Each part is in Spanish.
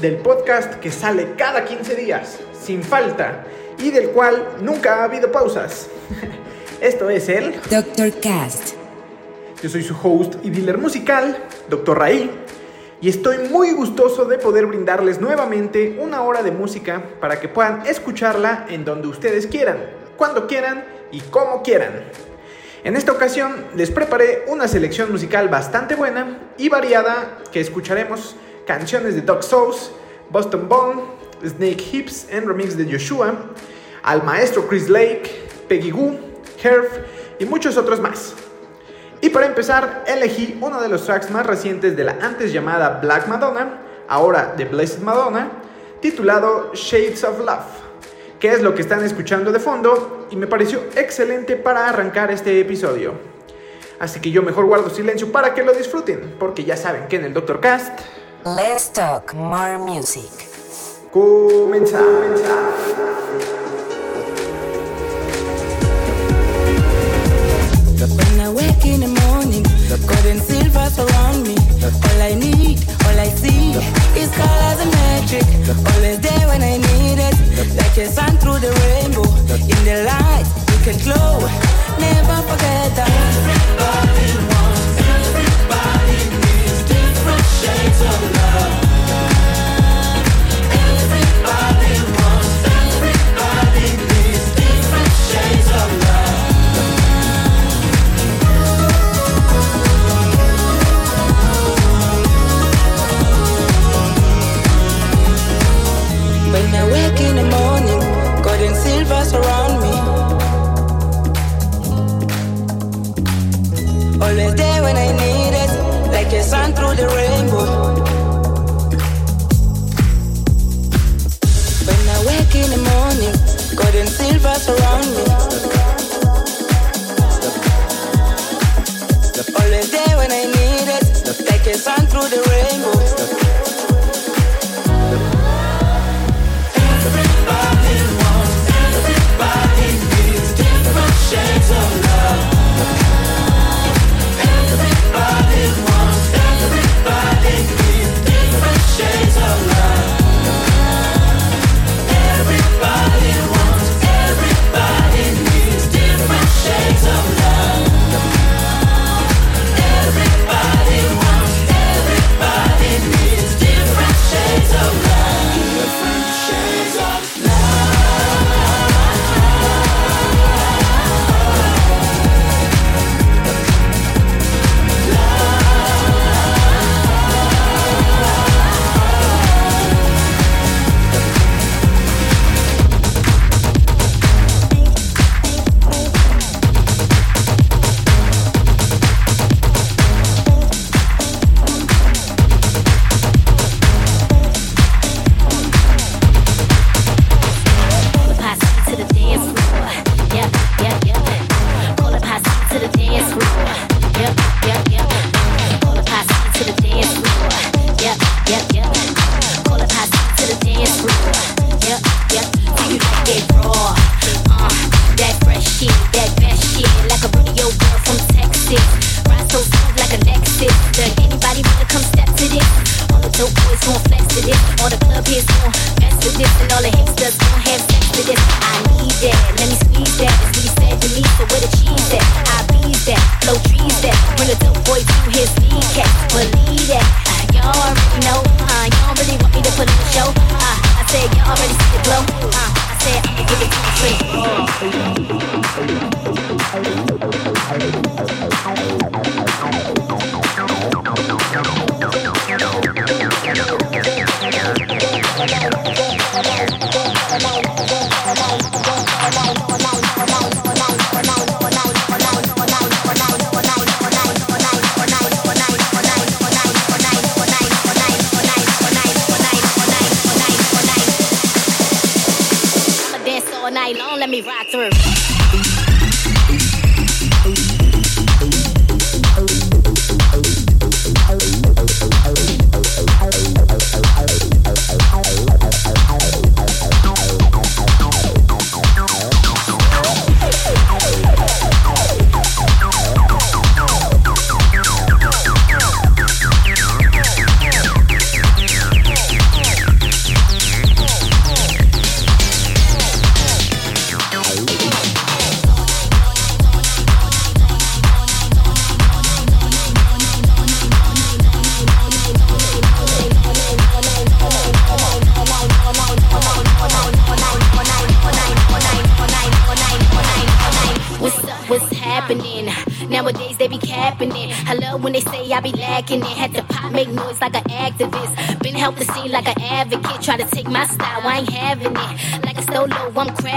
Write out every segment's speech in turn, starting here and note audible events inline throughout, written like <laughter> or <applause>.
Del podcast que sale cada 15 días, sin falta, y del cual nunca ha habido pausas. <laughs> Esto es el... Dr. Cast. Yo soy su host y dealer musical, Dr. Raí, y estoy muy gustoso de poder brindarles nuevamente una hora de música para que puedan escucharla en donde ustedes quieran, cuando quieran y como quieran. En esta ocasión les preparé una selección musical bastante buena y variada que escucharemos canciones de Doc Souls, Boston Bone, Snake Hips en remix de Joshua, al maestro Chris Lake, Peggy Goo, Herf y muchos otros más. Y para empezar, elegí uno de los tracks más recientes de la antes llamada Black Madonna, ahora de Blessed Madonna, titulado Shades of Love, que es lo que están escuchando de fondo y me pareció excelente para arrancar este episodio. Así que yo mejor guardo silencio para que lo disfruten, porque ya saben que en el Doctor Cast Let's talk more music. comenzamos. When I wake in the morning, gold and silver surround me. All I need, all I see is colors and magic. Always there when I need it, like a sun through the rainbow. In the light, we can glow. Never forget that. Everybody When I wake in the morning, gold and silver surround through the rainbow. Get, get, get, get.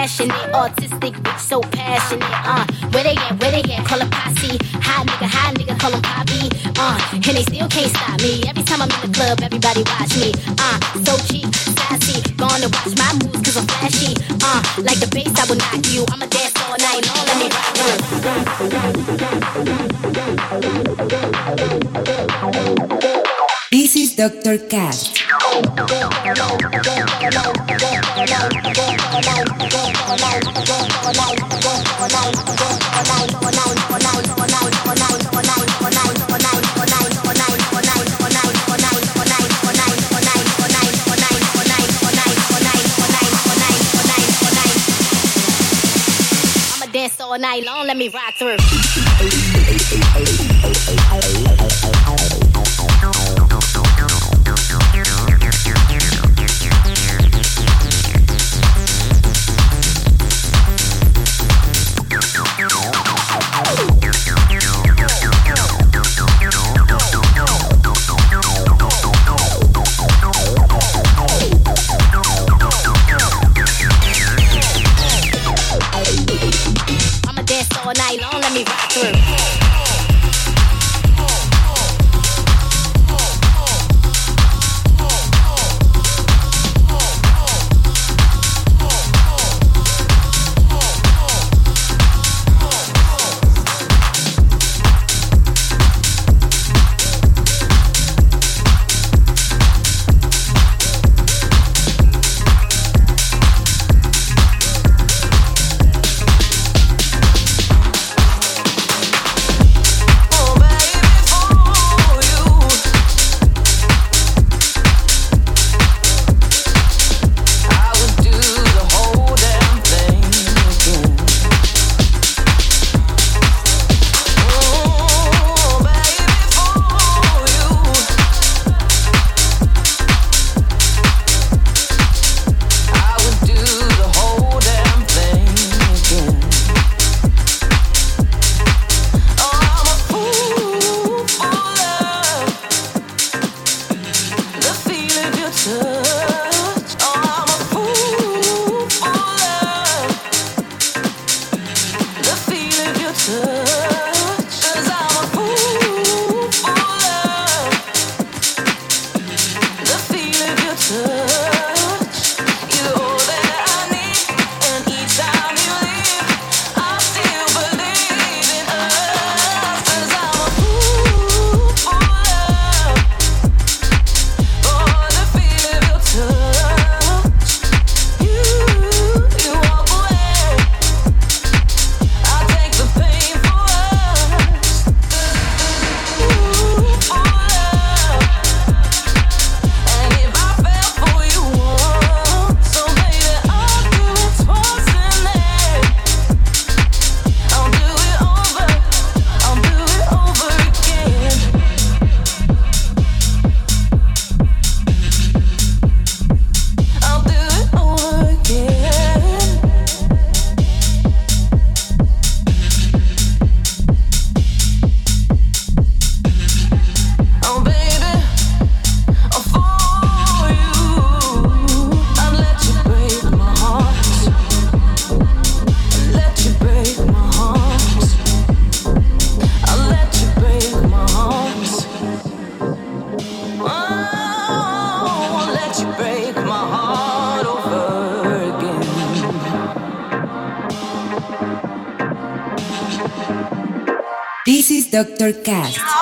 It. Autistic bitch, so passionate. Uh, where they at? Where they at? Call a posse. High nigga, high nigga, call them poppy. Uh, and they still can't stop me. Every time I'm in the club, everybody watch me. Uh, so cheap, sassy. Gonna watch my moves cause I'm flashy. Uh, like the bass, I will knock you. I'ma dance all night long. Let me rock. This is Dr. Cast. Dance all night long. Let me rock through. Mastercast.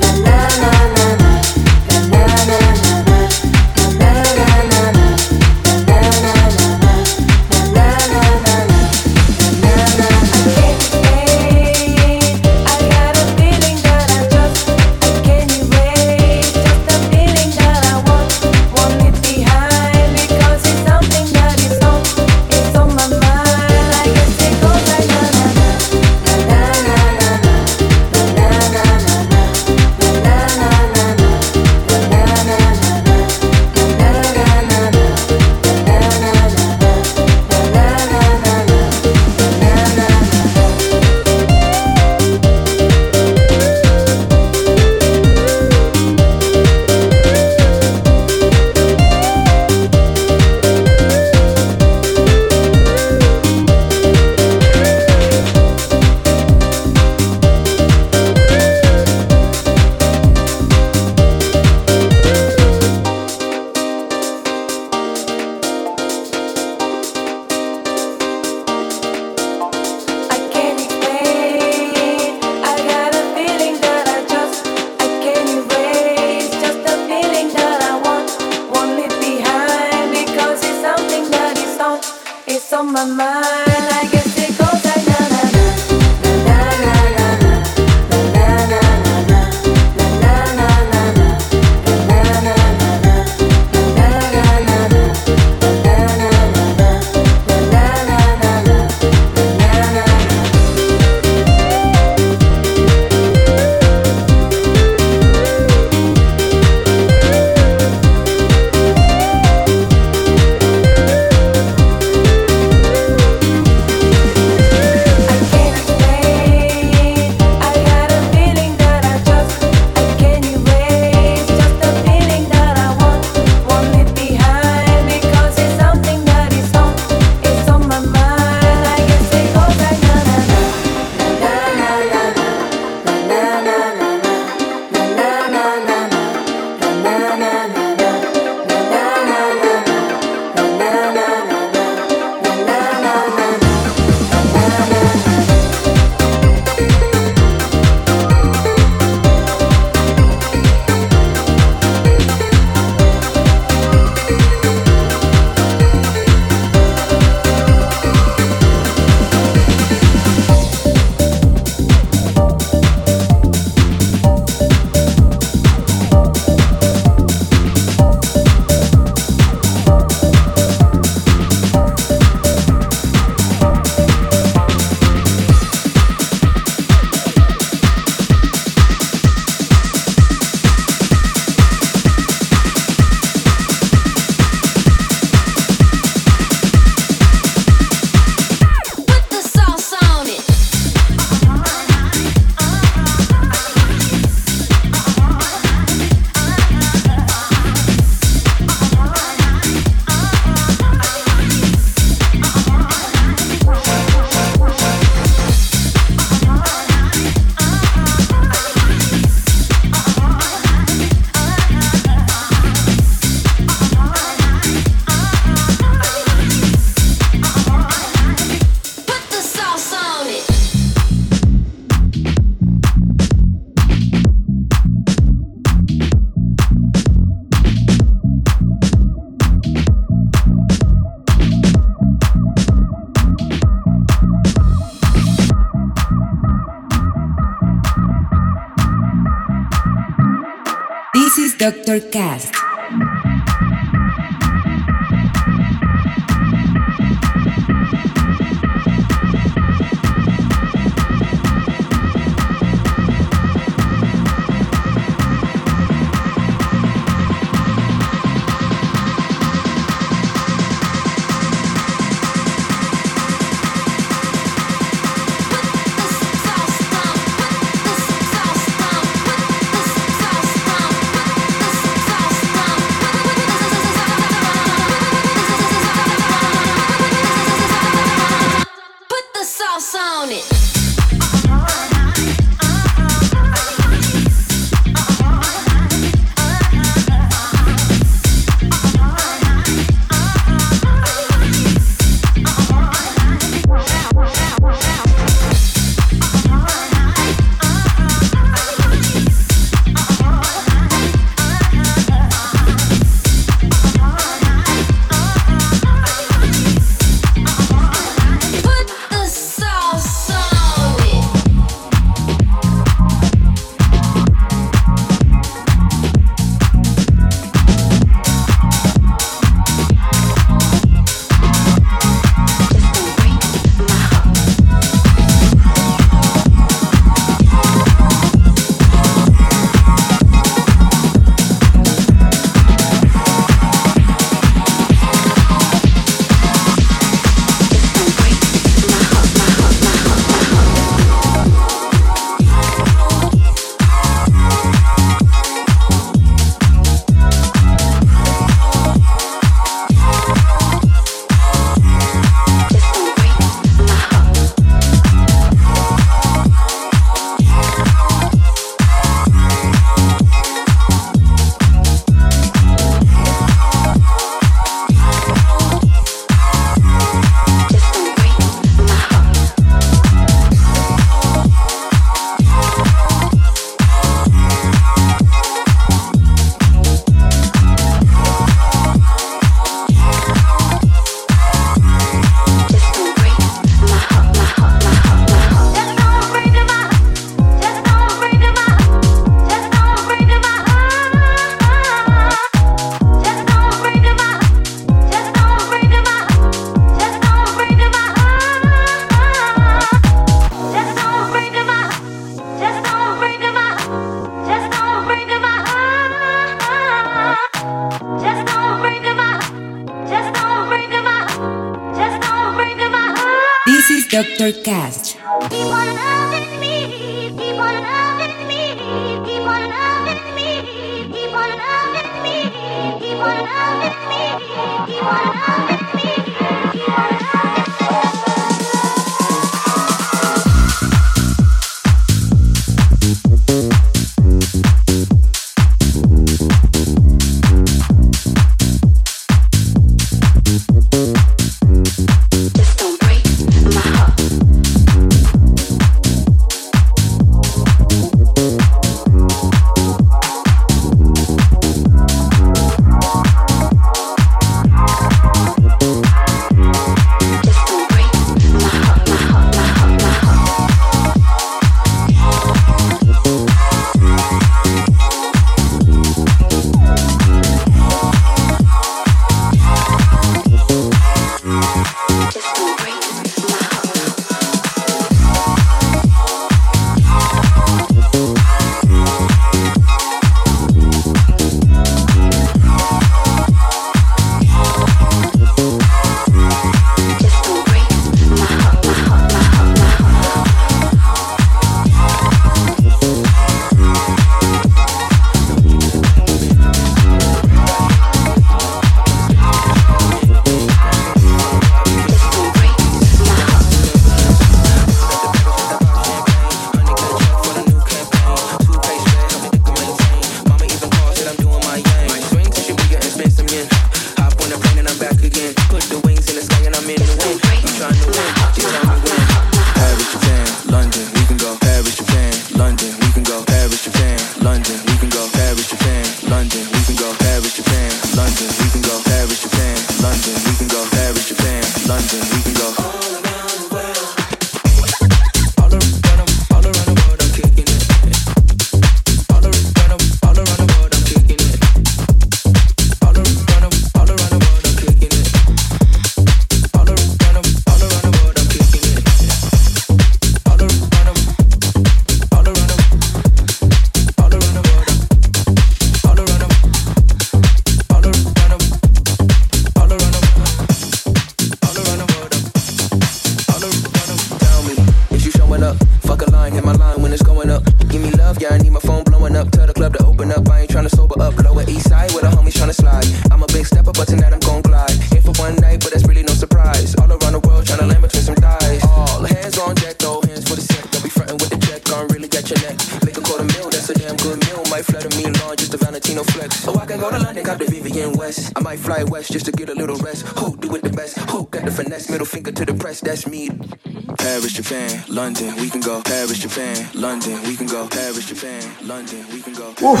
London, we can go. Paris, Japan, London, we can go. Paris, Japan, London, we can go. Uf,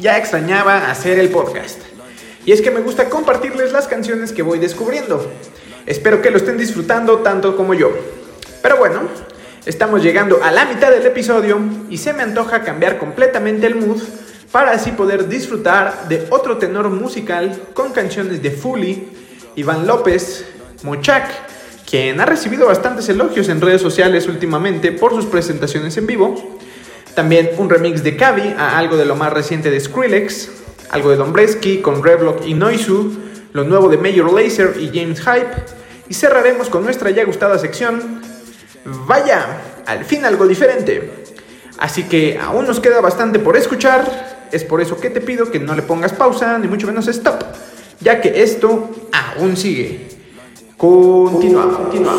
ya extrañaba hacer el podcast. Y es que me gusta compartirles las canciones que voy descubriendo. Espero que lo estén disfrutando tanto como yo. Pero bueno, estamos llegando a la mitad del episodio y se me antoja cambiar completamente el mood para así poder disfrutar de otro tenor musical con canciones de Fully, Iván López, Mochak, quien ha recibido bastantes elogios en redes sociales últimamente por sus presentaciones en vivo. También un remix de Kavi a algo de lo más reciente de Skrillex, algo de Dombresky con Revlock y Noisu, lo nuevo de Major Lazer y James Hype, y cerraremos con nuestra ya gustada sección Vaya, al fin algo diferente. Así que aún nos queda bastante por escuchar, es por eso que te pido que no le pongas pausa, ni mucho menos stop, ya que esto aún sigue. Continúa, continúa.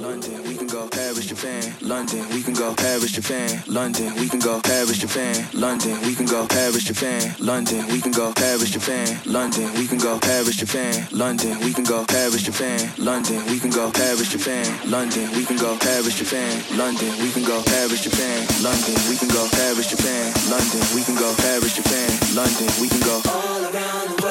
London, we can go. Paris, Japan, London, we can go. Paris, Japan, London, we can go. Paris, Japan, London, we can go. Paris, Japan, London, we can go. Paris, Japan, London, we can go. Paris, Japan, London, we can go. Paris, Japan, London, we can go. Paris, Japan, London, we can go. Paris, Japan, London, we can go. Paris, Japan, London, we can go. Paris, Japan, London, we can go. Paris, Japan, London, we can go. All around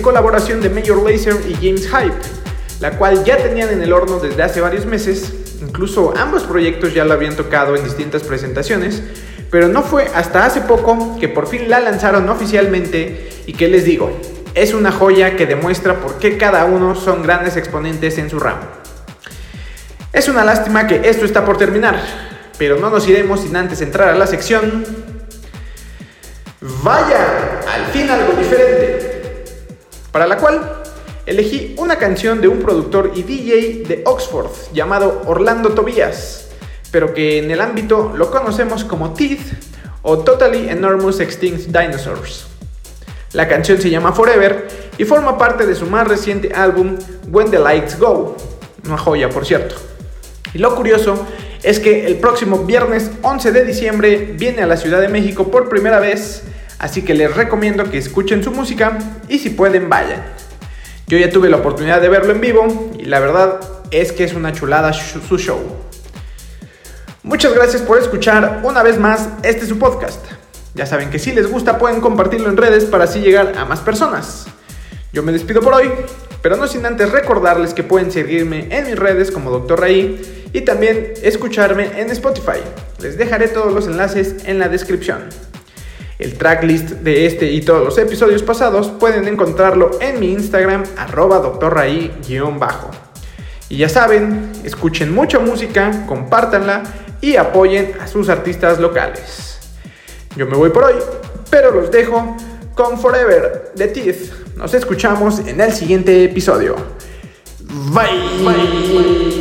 colaboración de Major Lazer y James Hype, la cual ya tenían en el horno desde hace varios meses, incluso ambos proyectos ya la habían tocado en distintas presentaciones, pero no fue hasta hace poco que por fin la lanzaron oficialmente. Y que les digo, es una joya que demuestra por qué cada uno son grandes exponentes en su ramo. Es una lástima que esto está por terminar, pero no nos iremos sin antes entrar a la sección. Vaya, Para la cual elegí una canción de un productor y DJ de Oxford llamado Orlando Tobias, pero que en el ámbito lo conocemos como Teeth o Totally Enormous Extinct Dinosaurs. La canción se llama Forever y forma parte de su más reciente álbum When the Lights Go, una joya por cierto. Y lo curioso es que el próximo viernes 11 de diciembre viene a la Ciudad de México por primera vez, así que les recomiendo que escuchen su música y si pueden vayan. Yo ya tuve la oportunidad de verlo en vivo y la verdad es que es una chulada su show. Muchas gracias por escuchar una vez más este su podcast. Ya saben que si les gusta pueden compartirlo en redes para así llegar a más personas. Yo me despido por hoy, pero no sin antes recordarles que pueden seguirme en mis redes como Dr. Raí y también escucharme en Spotify. Les dejaré todos los enlaces en la descripción. El tracklist de este y todos los episodios pasados pueden encontrarlo en mi Instagram arroba bajo Y ya saben, escuchen mucha música, compártanla y apoyen a sus artistas locales. Yo me voy por hoy, pero los dejo con Forever de Teeth. Nos escuchamos en el siguiente episodio. Bye. Bye.